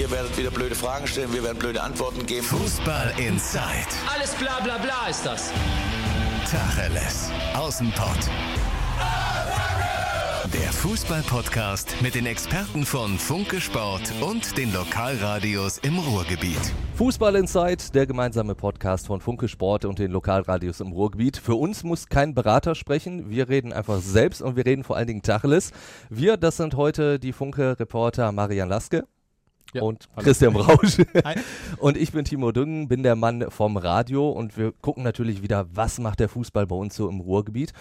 Ihr werdet wieder blöde Fragen stellen, wir werden blöde Antworten geben. Fußball Inside. Alles bla bla bla ist das. Tacheles. Außenpott. Der Fußball-Podcast mit den Experten von Funke Sport und den Lokalradios im Ruhrgebiet. Fußball Insight, der gemeinsame Podcast von Funke Sport und den Lokalradios im Ruhrgebiet. Für uns muss kein Berater sprechen. Wir reden einfach selbst und wir reden vor allen Dingen Tacheles. Wir, das sind heute die Funke-Reporter Marian Laske. Ja, und hallo. Christian Brausch. Hi. und ich bin Timo Düngen, bin der Mann vom Radio und wir gucken natürlich wieder, was macht der Fußball bei uns so im Ruhrgebiet.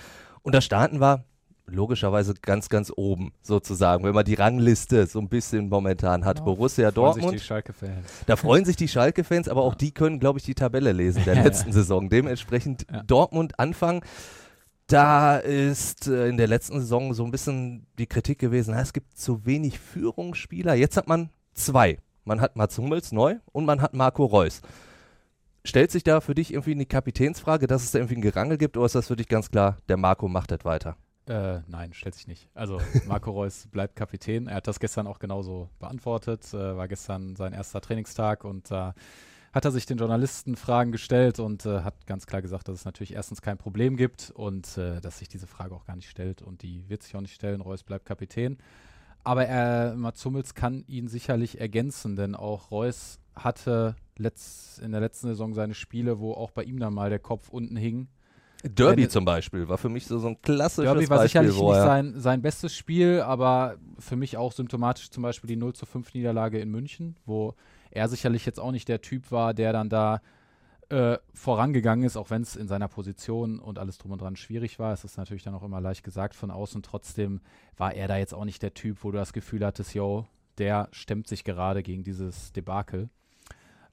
Und da starten wir logischerweise ganz, ganz oben sozusagen, wenn man die Rangliste so ein bisschen momentan hat. Borussia Freuen sich Dortmund. die Schalke-Fans. Da freuen sich die Schalke-Fans, aber auch die können, glaube ich, die Tabelle lesen der letzten Saison. Dementsprechend Ja. Dortmund Anfang. Da ist äh, in der letzten Saison so ein bisschen die Kritik gewesen, na, es gibt zu wenig Führungsspieler. Jetzt hat man zwei. Man hat Mats Hummels neu und man hat Marco Reus. Stellt sich da für dich irgendwie eine Kapitänsfrage, dass es da irgendwie ein Gerangel gibt oder ist das für dich ganz klar, der Marco macht das weiter? Äh, nein, stellt sich nicht. Also Marco Reus bleibt Kapitän. Er hat das gestern auch genauso beantwortet. Äh, war gestern sein erster Trainingstag und da hat er sich den Journalisten Fragen gestellt und äh, hat ganz klar gesagt, dass es natürlich erstens kein Problem gibt und äh, dass sich diese Frage auch gar nicht stellt und die wird sich auch nicht stellen. Reus bleibt Kapitän. Aber er, Mats Hummels kann ihn sicherlich ergänzen, denn auch Reus hatte letzt, in der letzten Saison seine Spiele, wo auch bei ihm dann mal der Kopf unten hing. Derby Wenn- zum Beispiel war für mich so, so ein klassisches Derby war Beispiel, sicherlich wo nicht er- sein, sein bestes Spiel, aber für mich auch symptomatisch zum Beispiel die 0 zu 5 Niederlage in München, wo er sicherlich jetzt auch nicht der Typ war, der dann da äh, vorangegangen ist, auch wenn es in seiner Position und alles drum und dran schwierig war. Es ist natürlich dann auch immer leicht gesagt von außen. Trotzdem war er da jetzt auch nicht der Typ, wo du das Gefühl hattest, yo, der stemmt sich gerade gegen dieses Debakel.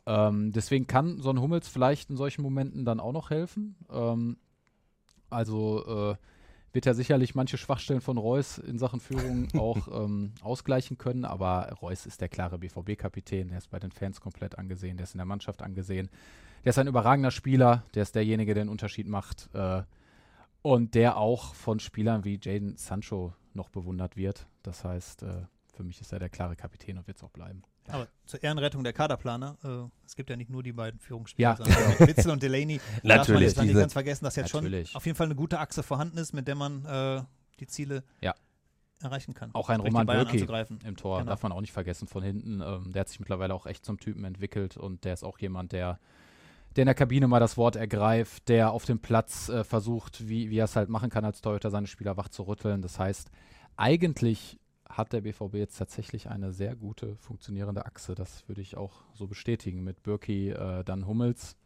Ähm, deswegen kann so ein Hummels vielleicht in solchen Momenten dann auch noch helfen. Ähm, also äh, wird er sicherlich manche Schwachstellen von Reus in Sachen Führung auch ähm, ausgleichen können, aber Reus ist der klare BVB-Kapitän, der ist bei den Fans komplett angesehen, der ist in der Mannschaft angesehen. Der ist ein überragender Spieler, der ist derjenige, der den Unterschied macht äh, und der auch von Spielern wie Jaden Sancho noch bewundert wird. Das heißt, äh, für mich ist er der klare Kapitän und wird es auch bleiben. Aber zur Ehrenrettung der Kaderplaner, äh, es gibt ja nicht nur die beiden Führungsspieler, Ja. Witzel und Delaney. Da darf man Natürlich, jetzt nicht ganz vergessen, dass jetzt Natürlich. schon auf jeden Fall eine gute Achse vorhanden ist, mit der man äh, die Ziele Ja. erreichen kann. Auch ein Roman Bürki im Tor, Genau. darf man auch nicht vergessen von hinten. Ähm, der hat sich mittlerweile auch echt zum Typen entwickelt und der ist auch jemand, der, der in der Kabine mal das Wort ergreift, der auf dem Platz äh, versucht, wie, wie er es halt machen kann, als Torhüter seine Spieler wach zu rütteln. Das heißt, eigentlich hat der BVB jetzt tatsächlich eine sehr gute funktionierende Achse. Das würde ich auch so bestätigen mit Birki, äh, dann Hummels,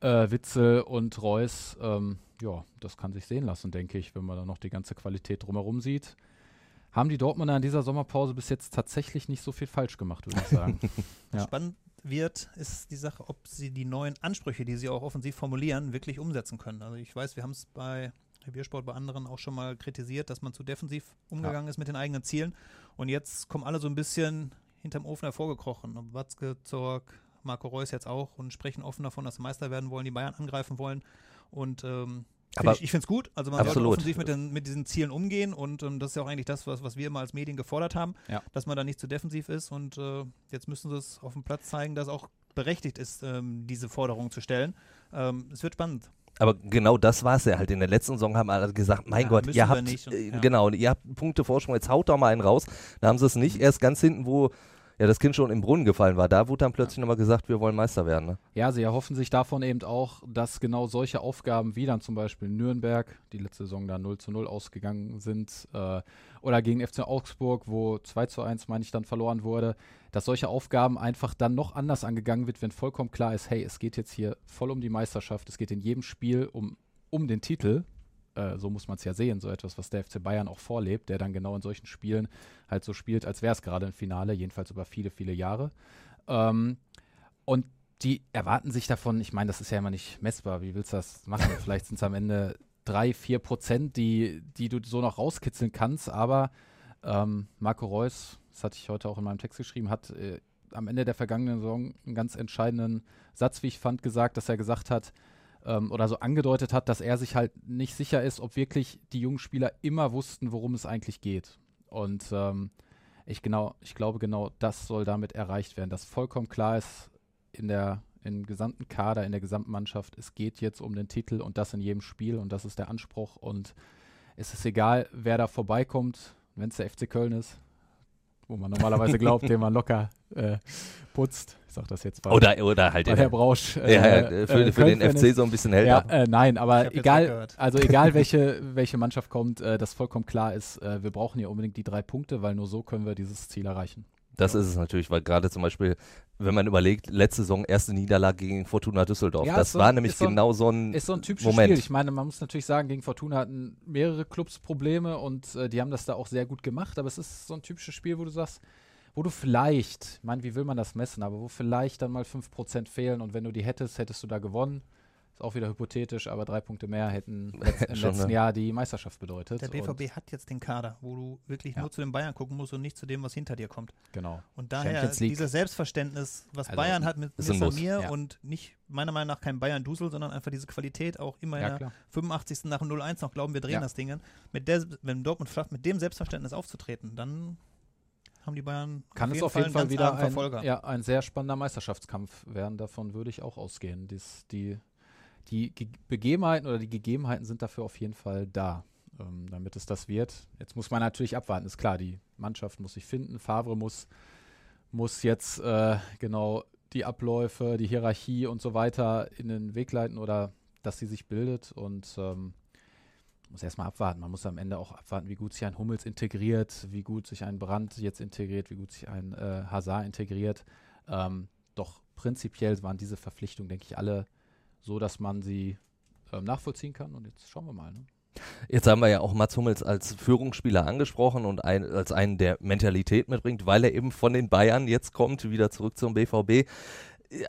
äh, Witzel und Reus. Ähm, ja, das kann sich sehen lassen, denke ich, wenn man dann noch die ganze Qualität drumherum sieht haben die Dortmunder in dieser Sommerpause bis jetzt tatsächlich nicht so viel falsch gemacht, würde ich sagen. Ja. Spannend wird, ist die Sache, ob sie die neuen Ansprüche, die sie auch offensiv formulieren, wirklich umsetzen können. Also ich weiß, wir haben es bei Reviersport bei anderen auch schon mal kritisiert, dass man zu defensiv umgegangen ist mit den eigenen Zielen. Und jetzt kommen alle so ein bisschen hinterm Ofen hervorgekrochen. Watzke, Zorg, Marco Reus jetzt auch und sprechen offen davon, dass sie Meister werden wollen, die Bayern angreifen wollen. Und ähm, Aber- ich, ich finde es gut. Also man sollte Absolut. offensiv mit, den, mit diesen Zielen umgehen und ähm, das ist ja auch eigentlich das, was, was wir immer als Medien gefordert haben, Ja. dass man da nicht zu defensiv ist und äh, jetzt müssen sie es auf dem Platz zeigen, dass auch berechtigt ist, ähm, diese Forderung zu stellen. Ähm, es wird spannend. Aber genau das war es ja halt. In der letzten Saison haben alle gesagt, mein Ja, Gott, ihr habt, und- äh, ja. genau, ihr habt Punkte Vorsprung, jetzt haut doch mal einen raus. Da haben sie es nicht. Erst ganz hinten, wo ja das Kind schon im Brunnen gefallen war, da wurde dann plötzlich nochmal gesagt, wir wollen Meister werden. Ne? ja, sie erhoffen sich davon eben auch, dass genau solche Aufgaben wie dann zum Beispiel Nürnberg, die letzte Saison da 0 zu 0 ausgegangen sind, äh, oder gegen FC Augsburg, wo 2 zu 1, meine ich, dann verloren wurde, dass solche Aufgaben einfach dann noch anders angegangen wird, wenn vollkommen klar ist, hey, es geht jetzt hier voll um die Meisterschaft, es geht in jedem Spiel um, um den Titel. Äh, so muss man es ja sehen, so etwas, was der FC Bayern auch vorlebt, der dann genau in solchen Spielen halt so spielt, als wäre es gerade ein Finale, jedenfalls über viele, viele Jahre. Ähm, und die erwarten sich davon, ich meine, das ist ja immer nicht messbar, wie willst du das machen? Vielleicht sind es am Ende drei, vier Prozent, die, die du so noch rauskitzeln kannst, aber ähm, Marco Reus, das hatte ich heute auch in meinem Text geschrieben, hat äh, am Ende der vergangenen Saison einen ganz entscheidenden Satz, wie ich fand, gesagt, dass er gesagt hat, ähm, oder so angedeutet hat, dass er sich halt nicht sicher ist, ob wirklich die jungen Spieler immer wussten, worum es eigentlich geht. Und ähm, Ich, genau, ich glaube, genau das soll damit erreicht werden, dass vollkommen klar ist in der im gesamten Kader, in der gesamten Mannschaft, es geht jetzt um den Titel und das in jedem Spiel und das ist der Anspruch und es ist egal, wer da vorbeikommt, wenn es der FC Köln ist, wo man normalerweise glaubt, den man locker äh, putzt. Ich sag das jetzt bei, Oder, oder halt bei Herr Brausch. ja, ja, äh, für, äh, für den FC so ein bisschen hält. Ja, äh, nein, aber egal, also egal welche, welche Mannschaft kommt, äh, das vollkommen klar ist, äh, wir brauchen hier unbedingt die drei Punkte, weil nur so können wir dieses Ziel erreichen. Das ist es natürlich, weil gerade zum Beispiel, wenn man überlegt, letzte Saison erste Niederlage gegen Fortuna Düsseldorf. Ja, das so- war nämlich so ein- genau so ein Ist so ein typisches Moment. Spiel. Ich meine, man muss natürlich sagen, gegen Fortuna hatten mehrere Clubs Probleme und äh, die haben das da auch sehr gut gemacht, aber es ist so ein typisches Spiel, wo du sagst, wo du vielleicht, ich meine, wie will man das messen, aber wo vielleicht dann mal 5% fehlen und wenn du die hättest, hättest du da gewonnen. Ist auch wieder hypothetisch, aber drei Punkte mehr hätten letzt, im Schon, letzten ne? Jahr die Meisterschaft bedeutet. Der Und, BVB hat jetzt den Kader, wo du wirklich Ja. nur zu den Bayern gucken musst und nicht zu dem, was hinter dir kommt. genau. Und daher dieses Selbstverständnis, was Also, Bayern hat mit. Samir Ja. und nicht meiner Meinung nach kein Bayern-Dusel, sondern einfach diese Qualität auch immer in Ja, der klar. 85. nach dem 0-1 noch glauben, wir drehen Ja. das Ding. Mit der, wenn Dortmund schafft, mit dem Selbstverständnis aufzutreten, dann haben die Bayern Kann es auf jeden Fall ganz wieder ein, Verfolger. ja, ein sehr spannender Meisterschaftskampf werden. Davon würde ich auch ausgehen. Dies, die die Ge Begebenheiten oder die Gegebenheiten sind dafür auf jeden Fall da, ähm, damit es das wird. Jetzt muss man natürlich abwarten, ist klar, die Mannschaft muss sich finden, Favre muss, muss jetzt äh, genau die Abläufe, die Hierarchie und so weiter in den Weg leiten oder dass sie sich bildet und ähm, muss erstmal abwarten. Man muss am Ende auch abwarten, wie gut sich ein Hummels integriert, wie gut sich ein Brand jetzt integriert, wie gut sich ein äh, Hazard integriert. Ähm, doch prinzipiell waren diese Verpflichtungen, denke ich, alle so, dass man sie ähm, nachvollziehen kann. Und jetzt schauen wir mal. Ne? Jetzt haben wir ja auch Mats Hummels als Führungsspieler angesprochen und ein, als einen, der Mentalität mitbringt, weil er eben von den Bayern jetzt kommt, wieder zurück zum BVB.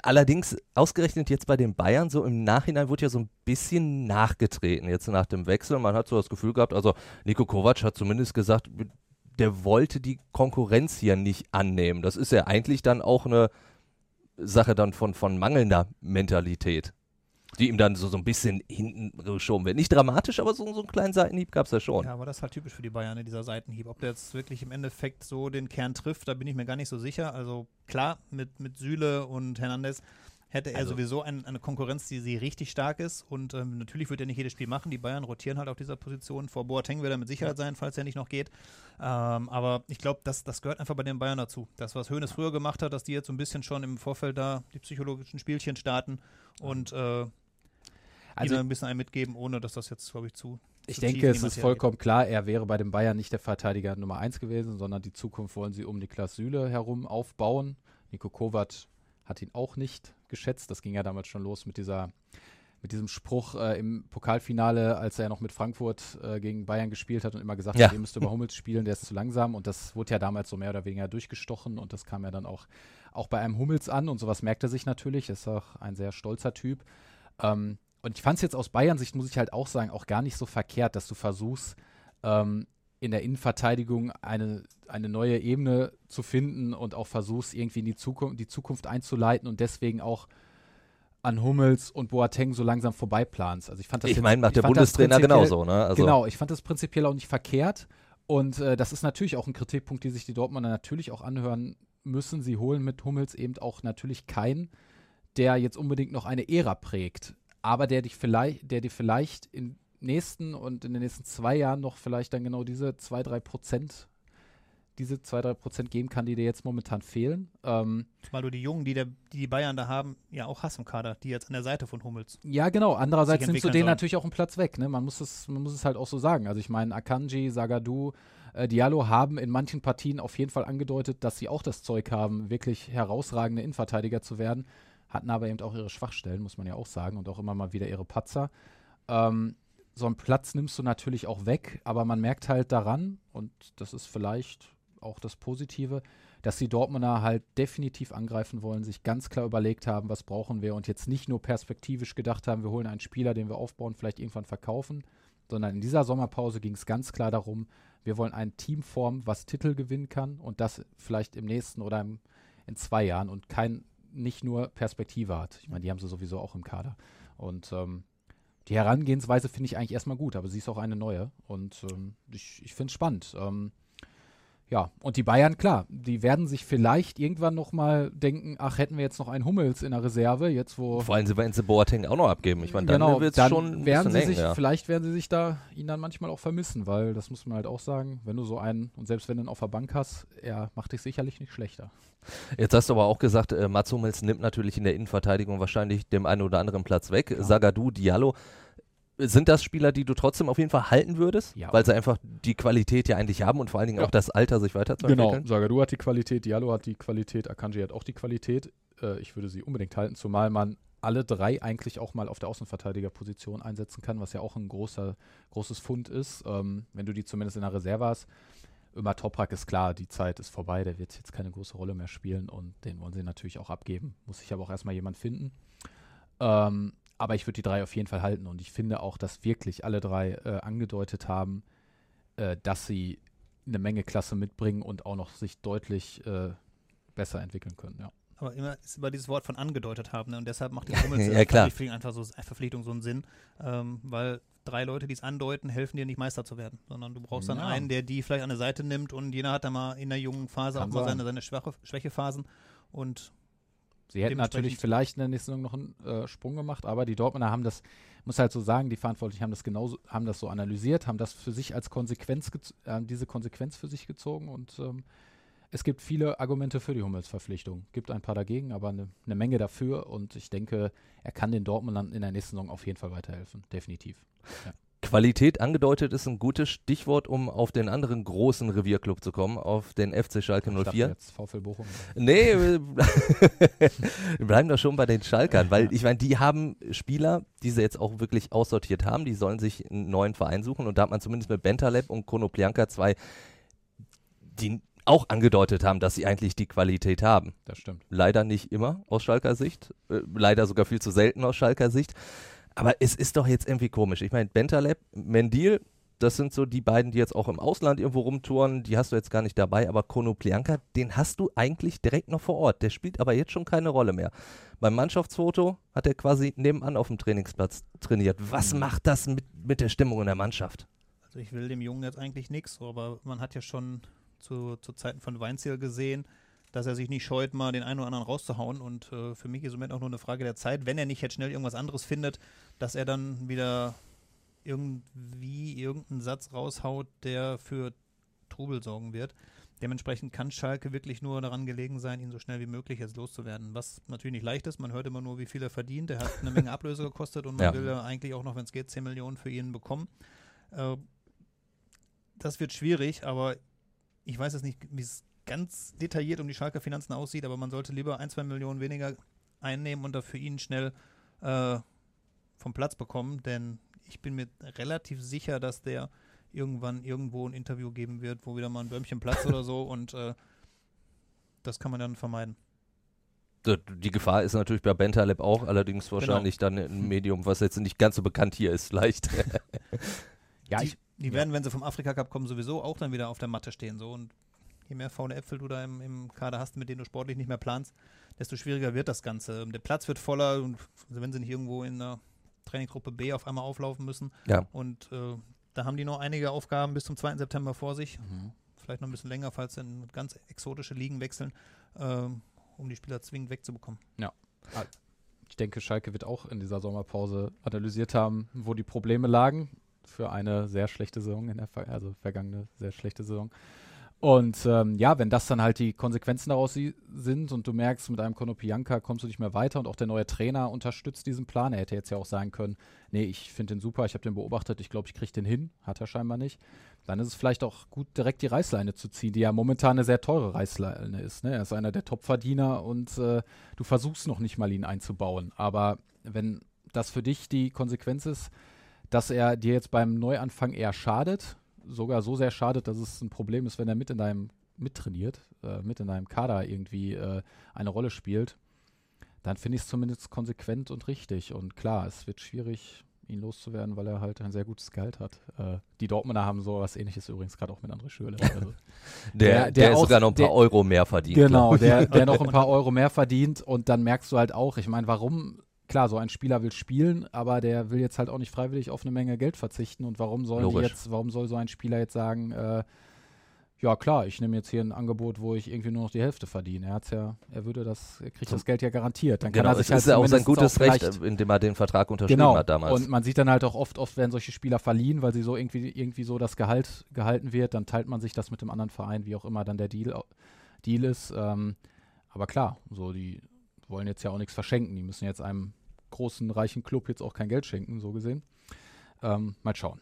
Allerdings, ausgerechnet jetzt bei den Bayern, so im Nachhinein wurde ja so ein bisschen nachgetreten, jetzt nach dem Wechsel. Man hat so das Gefühl gehabt, also Nico Kovac hat zumindest gesagt, der wollte die Konkurrenz hier nicht annehmen. Das ist ja eigentlich dann auch eine Sache dann von, von mangelnder Mentalität die ihm dann so, so ein bisschen hinten geschoben wird. Nicht dramatisch, aber so, so einen kleinen Seitenhieb gab es ja schon. Ja, aber das ist halt typisch für die Bayern, ne, dieser Seitenhieb. Ob der jetzt wirklich im Endeffekt so den Kern trifft, da bin ich mir gar nicht so sicher. Also klar, mit, mit Süle und Hernandez hätte er Also- sowieso ein, eine Konkurrenz, die sie richtig stark ist. Und ähm, natürlich wird er nicht jedes Spiel machen. Die Bayern rotieren halt auf dieser Position. Vor Boateng wird er mit Sicherheit sein, falls er nicht noch geht. Ähm, aber ich glaube, das, das gehört einfach bei den Bayern dazu. Das, was Hoeneß früher gemacht hat, dass die jetzt so ein bisschen schon im Vorfeld da die psychologischen Spielchen starten und äh, Also ein bisschen einen mitgeben, ohne dass das jetzt, glaube ich, zu. ich zu denke, es ist vollkommen klar, er wäre bei den Bayern nicht der Verteidiger Nummer 1 gewesen, sondern die Zukunft wollen sie um Niklas Süle herum aufbauen. Nico Kovac hat ihn auch nicht geschätzt. Das ging ja damals schon los mit dieser mit diesem Spruch äh, im Pokalfinale, als er noch mit Frankfurt äh, gegen Bayern gespielt hat und immer gesagt Ja. hat, ihr müsst über Hummels spielen, der ist zu langsam. Und das wurde ja damals so mehr oder weniger durchgestochen und das kam ja dann auch, auch bei einem Hummels an und sowas merkt er sich natürlich. Ist auch ein sehr stolzer Typ. Ähm, und ich fand es jetzt aus Bayern-Sicht, muss ich halt auch sagen, auch gar nicht so verkehrt, dass du versuchst, ähm, in der Innenverteidigung eine, eine neue Ebene zu finden und auch versuchst, irgendwie in die Zukunft, die Zukunft einzuleiten und deswegen auch an Hummels und Boateng so langsam vorbeiplanst. Also ich fand das Ich meine, macht der Bundestrainer genauso, ne? Also, Genau, ich fand das prinzipiell auch nicht verkehrt. Und äh, das ist natürlich auch ein Kritikpunkt, die sich die Dortmunder natürlich auch anhören müssen. Sie holen mit Hummels eben auch natürlich keinen, der jetzt unbedingt noch eine Ära prägt, aber der dich vielleicht, der dir vielleicht in nächsten und in den nächsten zwei Jahren noch vielleicht dann genau diese zwei, drei Prozent, diese zwei, drei Prozent geben kann, die dir jetzt momentan fehlen. Ähm, Weil du die Jungen, die, der, die die Bayern da haben, ja auch hast im Kader, die jetzt an der Seite von Hummels. Ja, genau. Andererseits nimmst du denen sollen. natürlich auch einen Platz weg. Ne? Man, muss es, man muss es halt auch so sagen. Also ich meine, Akanji, Sagadu, äh, Diallo haben in manchen Partien auf jeden Fall angedeutet, dass sie auch das Zeug haben, wirklich herausragende Innenverteidiger zu werden. Hatten aber eben auch ihre Schwachstellen, muss man ja auch sagen, und auch immer mal wieder ihre Patzer. Ähm, so einen Platz nimmst du natürlich auch weg, aber man merkt halt daran, und das ist vielleicht auch das Positive, dass die Dortmunder halt definitiv angreifen wollen, sich ganz klar überlegt haben, was brauchen wir und jetzt nicht nur perspektivisch gedacht haben, wir holen einen Spieler, den wir aufbauen, vielleicht irgendwann verkaufen, sondern in dieser Sommerpause ging es ganz klar darum, wir wollen ein Team formen, was Titel gewinnen kann und das vielleicht im nächsten oder im, in zwei Jahren und kein nicht nur Perspektive hat. Ich meine, die haben sie sowieso auch im Kader. Und ähm, die Herangehensweise finde ich eigentlich erstmal gut, aber sie ist auch eine neue und ähm, ich, ich finde es spannend. Ähm, ja, und die Bayern, klar, die werden sich vielleicht irgendwann nochmal denken, ach, hätten wir jetzt noch einen Hummels in der Reserve, jetzt wo. Vor allem, sie werden sie Boateng auch noch abgeben. Ich meine, dann genau, wird es schon werden sie eng, sich, ja. vielleicht werden sie sich da ihn dann manchmal auch vermissen, weil das muss man halt auch sagen, wenn du so einen, und selbst wenn du ihn auf der Bank hast, er macht dich sicherlich nicht schlechter. Jetzt hast du aber auch gesagt, äh, Mats Hummels nimmt natürlich in der Innenverteidigung wahrscheinlich dem einen oder anderen Platz weg. Sagadu, Diallo. Sind das Spieler, die du trotzdem auf jeden Fall halten würdest? Ja. Weil sie einfach die Qualität ja eigentlich haben und vor allen Dingen Ja. auch das Alter, sich weiterzuentwickeln? Sagadu hat die Qualität, Diallo hat die Qualität, Akanji hat auch die Qualität. Äh, ich würde sie unbedingt halten, zumal man alle drei eigentlich auch mal auf der Außenverteidigerposition einsetzen kann, was ja auch ein großer, großes Fund ist, ähm, wenn du die zumindest in der Reserve hast. Ömer Toprak ist klar, die Zeit ist vorbei, der wird jetzt keine große Rolle mehr spielen und den wollen sie natürlich auch abgeben. Muss sich aber auch erstmal jemand finden. Ähm, aber ich würde die drei auf jeden Fall halten und ich finde auch, dass wirklich alle drei äh, angedeutet haben, äh, dass sie eine Menge Klasse mitbringen und auch noch sich deutlich äh, besser entwickeln können. Ja. Aber immer ist über dieses Wort von angedeutet haben. Ne? Und deshalb macht die Hummels Ja. Verpflichtung einfach so Verpflichtung so einen Sinn. Ähm, weil drei Leute, die es andeuten, helfen dir nicht Meister zu werden. Sondern du brauchst dann Ja. einen, der die vielleicht an der Seite nimmt und jener hat dann mal in der jungen Phase Kann auch mal sein. seine, seine Schwache, Schwächephasen. Und Sie hätten natürlich vielleicht in der nächsten Saison noch einen äh, Sprung gemacht, aber die Dortmunder haben das, muss halt so sagen, die Verantwortlichen haben das genauso, haben das so analysiert, haben das für sich als Konsequenz, äh, diese Konsequenz für sich gezogen und ähm, es gibt viele Argumente für die Hummels-Verpflichtung. Gibt ein paar dagegen, aber eine ne Menge dafür und ich denke, er kann den Dortmundern in der nächsten Saison auf jeden Fall weiterhelfen. Definitiv. Qualität angedeutet ist ein gutes Stichwort, um auf den anderen großen Revierclub zu kommen, auf den FC Schalke Ich dachte 04. jetzt VfL Bochum. Nee, wir bleiben doch schon bei den Schalkern, weil ich meine, die haben Spieler, die sie jetzt auch wirklich aussortiert haben, die sollen sich einen neuen Verein suchen und da hat man zumindest mit Bentaleb und Konoplyanka zwei, die auch angedeutet haben, dass sie eigentlich die Qualität haben. Das stimmt. Leider nicht immer aus Schalker Sicht, äh, leider sogar viel zu selten aus Schalker Sicht. Aber es ist doch jetzt irgendwie komisch. Ich meine, Bentaleb, Mendil, das sind so die beiden, die jetzt auch im Ausland irgendwo rumtouren, die hast du jetzt gar nicht dabei, aber Konoplyanka, den hast du eigentlich direkt noch vor Ort. Der spielt aber jetzt schon keine Rolle mehr. Beim Mannschaftsfoto hat er quasi nebenan auf dem Trainingsplatz trainiert. Was macht das mit, mit der Stimmung in der Mannschaft? also ich will dem Jungen jetzt eigentlich nichts, aber man hat ja schon zu, zu Zeiten von Weinziel gesehen, dass er sich nicht scheut, mal den einen oder anderen rauszuhauen. Und äh, für mich ist im Moment auch nur eine Frage der Zeit, wenn er nicht jetzt schnell irgendwas anderes findet, dass er dann wieder irgendwie irgendeinen Satz raushaut, der für Trubel sorgen wird. Dementsprechend kann Schalke wirklich nur daran gelegen sein, ihn so schnell wie möglich jetzt loszuwerden. Was natürlich nicht leicht ist. Man hört immer nur, wie viel er verdient. Er hat eine Menge Ablöse gekostet und man Ja. will ja eigentlich auch noch, wenn es geht, 10 Millionen für ihn bekommen. Äh, das wird schwierig, aber ich weiß jetzt nicht, wie es ganz detailliert um die Schalker Finanzen aussieht, aber man sollte lieber ein, zwei Millionen weniger einnehmen und dafür ihn schnell äh, vom Platz bekommen, denn ich bin mir relativ sicher, dass der irgendwann irgendwo ein Interview geben wird, wo wieder mal ein Bäumchen platzt oder so und äh, das kann man dann vermeiden. Die Gefahr ist natürlich bei Bentaleb auch, allerdings wahrscheinlich dann ein Medium, was jetzt nicht ganz so bekannt hier ist, vielleicht. Ja, die, ich, die ja. werden, wenn sie vom Afrika Cup kommen, sowieso auch dann wieder auf der Matte stehen. So. Und je mehr faule Äpfel du da im, im Kader hast, mit denen du sportlich nicht mehr planst, desto schwieriger wird das Ganze. Der Platz wird voller und also wenn sie nicht irgendwo in der Trainingsgruppe B auf einmal auflaufen müssen. Ja. Und äh, da haben die noch einige Aufgaben bis zum 2. September vor sich. Mhm. Vielleicht noch ein bisschen länger, falls sie in ganz exotische Ligen wechseln, ähm, um die Spieler zwingend wegzubekommen. Ich denke, Schalke wird auch in dieser Sommerpause analysiert haben, wo die Probleme lagen für eine sehr schlechte Saison in der Ver also vergangene sehr schlechte Saison. Und ähm, ja, wenn das dann halt die Konsequenzen daraus sind und du merkst, mit einem Konopianka kommst du nicht mehr weiter und auch der neue Trainer unterstützt diesen Plan. Er hätte jetzt ja auch sagen können, nee, ich finde den super, ich habe den beobachtet, ich glaube, ich kriege den hin. Hat er scheinbar nicht. Dann ist es vielleicht auch gut, direkt die Reißleine zu ziehen, die ja momentan eine sehr teure Reißleine ist. Ne? Er ist einer der Topverdiener und äh, du versuchst noch nicht mal ihn einzubauen. Aber wenn das für dich die Konsequenz ist, dass er dir jetzt beim Neuanfang eher schadet, sogar so sehr schadet, dass es ein Problem ist, wenn er mit in deinem mittrainiert, äh, mit in deinem Kader irgendwie äh, eine Rolle spielt, dann finde ich es zumindest konsequent und richtig. Und klar, es wird schwierig, ihn loszuwerden, weil er halt ein sehr gutes Gehalt hat. Äh, die Dortmunder haben so was ähnliches übrigens gerade auch mit André Schürrle. Also, Der, der, Der- sogar noch ein paar der- Euro mehr verdient. Genau, der, der noch ein paar Euro mehr verdient und dann merkst du halt auch, ich meine, warum, klar, so ein Spieler will spielen, aber der will jetzt halt auch nicht freiwillig auf eine Menge Geld verzichten und warum Logisch. jetzt, warum soll so ein Spieler jetzt sagen, äh, ja klar, ich nehme jetzt hier ein Angebot, wo ich irgendwie nur noch die Hälfte verdiene. Er hat's ja, er würde das, er kriegt das Geld ja garantiert. Dann kann Genau, er es sich halt ist ja auch sein gutes Recht, vielleicht- indem er den Vertrag unterschrieben genau. hat damals. Und man sieht dann halt auch oft, oft werden solche Spieler verliehen, weil sie so irgendwie, irgendwie so das Gehalt gehalten wird. Dann teilt man sich das mit dem anderen Verein, wie auch immer dann der Deal, Deal ist. Ähm, aber klar, so die wollen jetzt ja auch nichts verschenken. Die müssen jetzt einem großen, reichen Club jetzt auch kein Geld schenken, so gesehen. Ähm, mal schauen.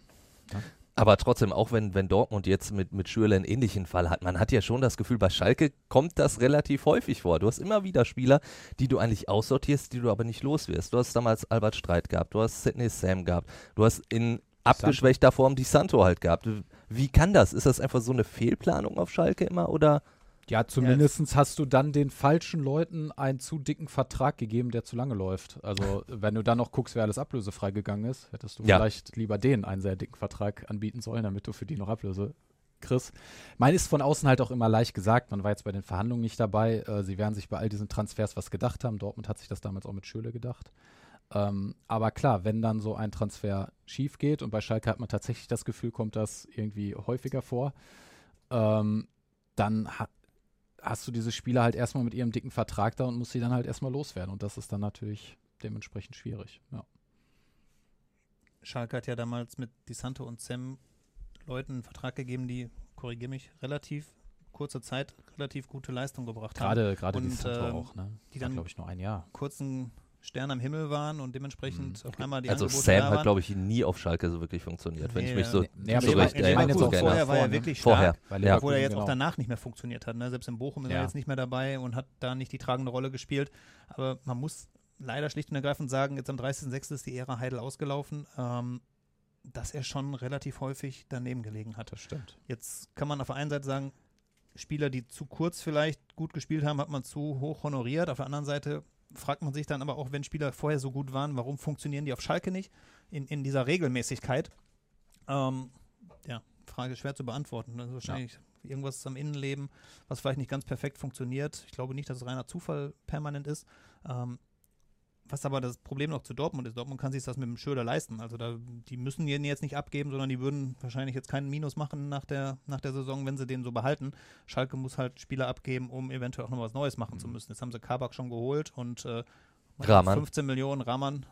Aber trotzdem, auch wenn, wenn Dortmund jetzt mit, mit Schürle einen ähnlichen Fall hat, man hat ja schon das Gefühl, bei Schalke kommt das relativ häufig vor. Du hast immer wieder Spieler, die du eigentlich aussortierst, die du aber nicht los wirst. Du hast damals Albert Streit gehabt, du hast Sidney Sam gehabt, du hast in abgeschwächter Form die Santo halt gehabt. Wie kann das? Ist das einfach so eine Fehlplanung auf Schalke immer oder? Ja, zumindest hast du dann den falschen Leuten einen zu dicken Vertrag gegeben, der zu lange läuft. Also, wenn du dann noch guckst, wer alles ablösefrei gegangen ist, hättest du Ja. vielleicht lieber denen einen sehr dicken Vertrag anbieten sollen, damit du für die noch Ablöse kriegst. Mein ist von außen halt auch immer leicht gesagt. Man war jetzt bei den Verhandlungen nicht dabei. Äh, sie werden sich bei all diesen Transfers was gedacht haben. Dortmund hat sich das damals auch mit Schöle gedacht. Ähm, aber klar, wenn dann so ein Transfer schief geht und bei Schalke hat man tatsächlich das Gefühl, kommt das irgendwie häufiger vor, ähm, dann ha hast du diese Spieler halt erstmal mit ihrem dicken Vertrag da und musst sie dann halt erstmal loswerden. Und das ist dann natürlich dementsprechend schwierig. Ja. Schalke hat ja damals mit Di Santo und Sam Leuten einen Vertrag gegeben, die, korrigiere mich, relativ kurze Zeit relativ gute Leistung gebracht haben. Gerade, gerade die Und, Santo ähm, auch, ne? die dann- glaube ich, nur ein Jahr. Kurzen Stern am Himmel waren und dementsprechend auf einmal die also Angebote Sam hat, glaube ich, nie auf Schalke so wirklich funktioniert, wenn ich Nee, mich so nee, nee, aber so erinnere. so auch gerne. vorher war er Vorher, wirklich Vorher. stark. Weil Ja. Obwohl er jetzt auch genau. danach nicht mehr funktioniert hat. Ne? Selbst in Bochum ist er Ja. jetzt nicht mehr dabei und hat da nicht die tragende Rolle gespielt. Aber man muss leider schlicht und ergreifend sagen, jetzt am 30.06. ist die Ära Heidel ausgelaufen, ähm, dass er schon relativ häufig daneben gelegen hat. Das stimmt. Jetzt kann man auf der einen Seite sagen, Spieler, die zu kurz vielleicht gut gespielt haben, hat man zu hoch honoriert. Auf der anderen Seite fragt man sich dann aber auch, wenn Spieler vorher so gut waren, warum funktionieren die auf Schalke nicht in, in dieser Regelmäßigkeit? Ähm, ja, Frage schwer zu beantworten. Also wahrscheinlich irgendwas am Innenleben, was vielleicht nicht ganz perfekt funktioniert. Ich glaube nicht, dass es reiner Zufall permanent ist. Ähm, was aber das Problem noch zu Dortmund ist, Dortmund kann sich das mit dem Schöder leisten. Also da, die müssen ihn jetzt nicht abgeben, sondern die würden wahrscheinlich jetzt keinen Minus machen nach der, nach der Saison, wenn sie den so behalten. Schalke muss halt Spieler abgeben, um eventuell auch noch was Neues machen zu müssen. Jetzt haben sie Kabak schon geholt und äh, Rahman. 15 Millionen Rahman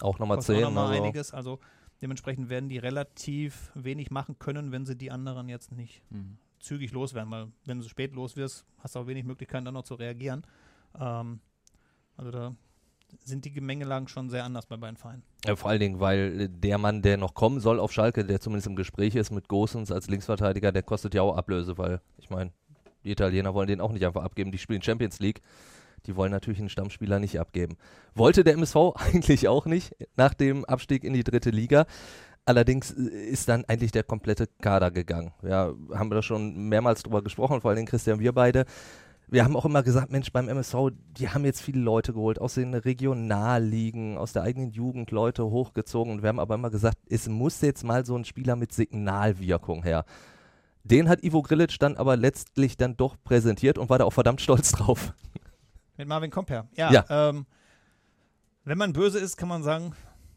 Auch nochmal kostet auch 10. noch mal Also. einiges. Also dementsprechend werden die relativ wenig machen können, wenn sie die anderen jetzt nicht Mhm. zügig loswerden, weil wenn du spät los wirst, hast du auch wenig Möglichkeiten dann noch zu reagieren. Ähm, also da sind die Gemengelagen schon sehr anders bei beiden Vereinen. Ja, vor allen Dingen, weil äh, der Mann, der noch kommen soll auf Schalke, der zumindest im Gespräch ist mit Gosens als Linksverteidiger, der kostet ja auch Ablöse, weil ich meine, die Italiener wollen den auch nicht einfach abgeben. Die spielen Champions League. Die wollen natürlich einen Stammspieler nicht abgeben. Wollte der MSV eigentlich auch nicht nach dem Abstieg in die dritte Liga. Allerdings äh, ist dann eigentlich der komplette Kader gegangen. Ja, haben wir da schon mehrmals drüber gesprochen, vor allen Dingen Christian, wir beide. Wir haben auch immer gesagt, Mensch, beim MSV, die haben jetzt viele Leute geholt, aus den Regionalligen, aus der eigenen Jugend Leute hochgezogen. Und wir haben aber immer gesagt, es muss jetzt mal so ein Spieler mit Signalwirkung her. Den hat Ivo Grilic dann aber letztlich dann doch präsentiert und war da auch verdammt stolz drauf. Mit Marvin Comper. Ja, Ja. Ähm, wenn man böse ist, kann man sagen,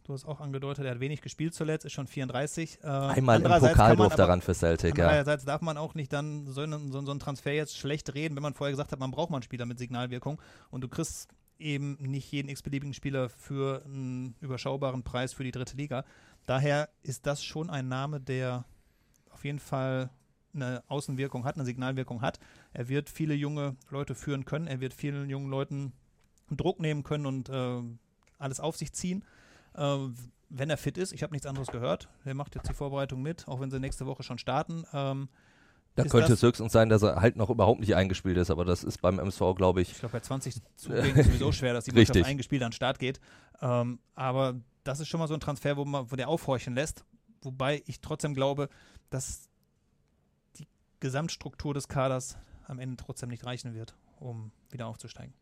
du hast auch angedeutet, er hat wenig gespielt zuletzt, ist schon 34. Ähm, Einmal im Pokal durfte aber- ran für Celtic, ja. Andererseits darf man auch nicht dann so, einen, so, so einen Transfer jetzt schlecht reden, wenn man vorher gesagt hat, man braucht mal einen Spieler mit Signalwirkung und du kriegst eben nicht jeden x-beliebigen Spieler für einen überschaubaren Preis für die dritte Liga. Daher ist das schon ein Name, der auf jeden Fall eine Außenwirkung hat, eine Signalwirkung hat. Er wird viele junge Leute führen können, er wird vielen jungen Leuten Druck nehmen können und äh, alles auf sich ziehen. Äh, wenn er fit ist, ich habe nichts anderes gehört. Er macht jetzt die Vorbereitung mit, auch wenn sie nächste Woche schon starten. Ähm, Da könnte es höchstens sein, dass er halt noch überhaupt nicht eingespielt ist, aber das ist beim MSV, glaube ich, Ich glaube, bei 20 Zugängen sowieso schwer, dass die Mannschaft Richtig. eingespielt an den Start geht. Ähm, aber das ist schon mal so ein Transfer, wo, man, wo der aufhorchen lässt. Wobei ich trotzdem glaube, dass die Gesamtstruktur des Kaders am Ende trotzdem nicht reichen wird, um wieder aufzusteigen.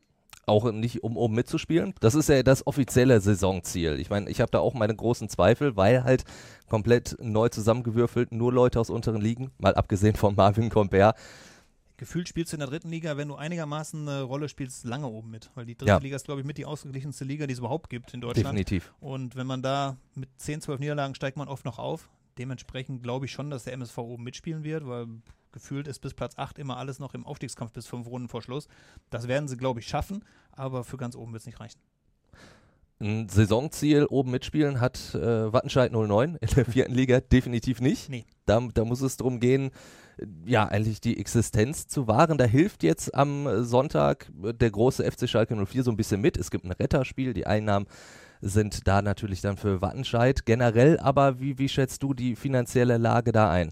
Auch nicht um oben mitzuspielen. Das ist ja das offizielle Saisonziel. Ich meine, ich habe da auch meine großen Zweifel, weil halt komplett neu zusammengewürfelt, nur Leute aus unteren Ligen, mal abgesehen von Marvin Comper. Gefühlt spielst du in der dritten Liga, wenn du einigermaßen eine Rolle spielst, lange oben mit. Weil die dritte Ja. Liga ist, glaube ich, mit die ausgeglichenste Liga, die es überhaupt gibt in Deutschland. Definitiv. Und wenn man da mit 10, 12 Niederlagen steigt man oft noch auf. Dementsprechend glaube ich schon, dass der MSV oben mitspielen wird, weil gefühlt ist bis Platz 8 immer alles noch im Aufstiegskampf bis fünf Runden vor Schluss. Das werden sie, glaube ich, schaffen, aber für ganz oben wird es nicht reichen. Ein Saisonziel oben mitspielen hat äh, Wattenscheid 09 in der vierten Liga definitiv nicht. Nee. Da, da muss es darum gehen, äh, ja, eigentlich die Existenz zu wahren. Da hilft jetzt am Sonntag der große FC Schalke 04 so ein bisschen mit. Es gibt ein Retterspiel, die Einnahmen sind da natürlich dann für Wattenscheid. Generell aber, wie, wie schätzt du die finanzielle Lage da ein?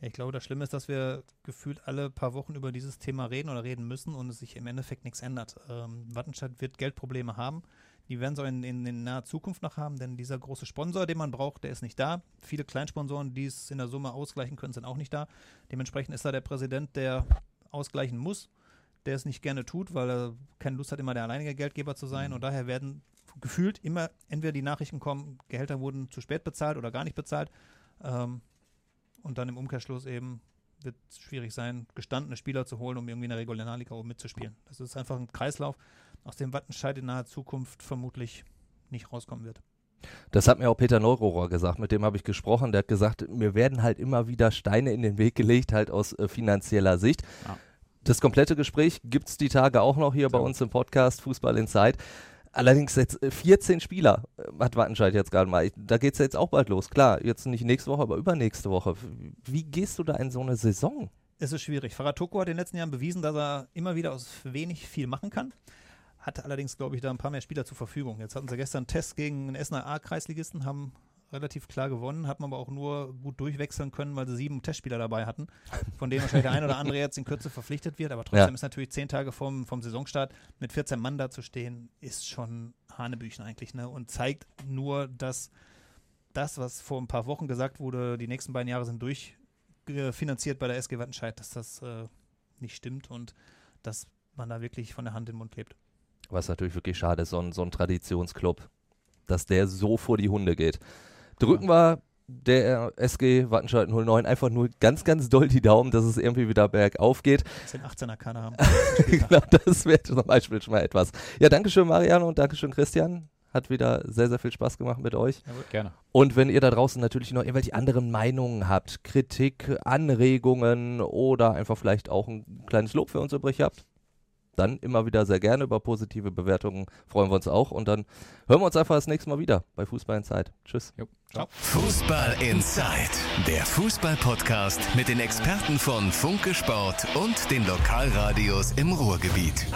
Ja, ich glaube, das Schlimme ist, dass wir gefühlt alle paar Wochen über dieses Thema reden oder reden müssen und es sich im Endeffekt nichts ändert. Ähm, Wattenscheid wird Geldprobleme haben. Die werden sie in, in, in, naher Zukunft noch haben, denn dieser große Sponsor, den man braucht, der ist nicht da. Viele Kleinsponsoren, die es in der Summe ausgleichen können, sind auch nicht da. Dementsprechend ist da der Präsident, der ausgleichen muss, der es nicht gerne tut, weil er keine Lust hat, immer der alleinige Geldgeber zu sein. Mhm. Und daher werden gefühlt immer entweder die Nachrichten kommen, Gehälter wurden zu spät bezahlt oder gar nicht bezahlt. Ähm, und dann im Umkehrschluss eben wird es schwierig sein, gestandene Spieler zu holen, um irgendwie in der Regionalliga oben mitzuspielen. Das ist einfach ein Kreislauf, aus dem Wattenscheid in naher Zukunft vermutlich nicht rauskommen wird. Das hat mir auch Peter Neurohrer gesagt, mit dem habe ich gesprochen. Der hat gesagt, mir werden halt immer wieder Steine in den Weg gelegt, halt aus äh, finanzieller Sicht. Ja. Das komplette Gespräch gibt es die Tage auch noch hier ja. bei uns im Podcast Fußball Inside. Allerdings jetzt 14 äh, Spieler äh, hat Wattenscheid jetzt gerade mal. Da geht es ja jetzt auch bald los. Klar, jetzt nicht nächste Woche, aber übernächste Woche. Wie gehst du da in so eine Saison? Es ist schwierig. Faratoko hat in den letzten Jahren bewiesen, dass er immer wieder aus wenig viel machen kann. Hatte allerdings, glaube ich, da ein paar mehr Spieler zur Verfügung. Jetzt hatten sie gestern einen Test gegen einen Essener A-Kreisligisten, haben relativ klar gewonnen, hat man aber auch nur gut durchwechseln können, weil sie sieben Testspieler dabei hatten, von denen wahrscheinlich der ein oder andere jetzt in Kürze verpflichtet wird. Aber trotzdem ja. ist natürlich zehn Tage vom, vom Saisonstart mit 14 Mann da zu stehen, ist schon Hanebüchen eigentlich. Ne? Und zeigt nur, dass das, was vor ein paar Wochen gesagt wurde, die nächsten beiden Jahre sind durchfinanziert bei der SG Wattenscheid, dass das äh, nicht stimmt und dass man da wirklich von der Hand in den Mund lebt. Was natürlich wirklich schade ist, so ein, so ein Traditionsclub, dass der so vor die Hunde geht drücken wir der SG Wattenscheid 09 einfach nur ganz, ganz doll die Daumen, dass es irgendwie wieder bergauf geht. Dass den 18er Kader haben. genau, das wäre zum Beispiel schon mal etwas. Ja, Dankeschön Mariano und Dankeschön Christian. Hat wieder sehr, sehr viel Spaß gemacht mit euch. Ja, gerne. Und wenn ihr da draußen natürlich noch irgendwelche anderen Meinungen habt, Kritik, Anregungen oder einfach vielleicht auch ein kleines Lob für uns übrig habt, dann immer wieder sehr gerne über positive Bewertungen. Freuen wir uns auch. Und dann hören wir uns einfach das nächste Mal wieder bei Fußball Inside. Tschüss. Jo. Ciao. Fußball Inside, der Fußball-Podcast mit den Experten von Funke Sport und den Lokalradios im Ruhrgebiet.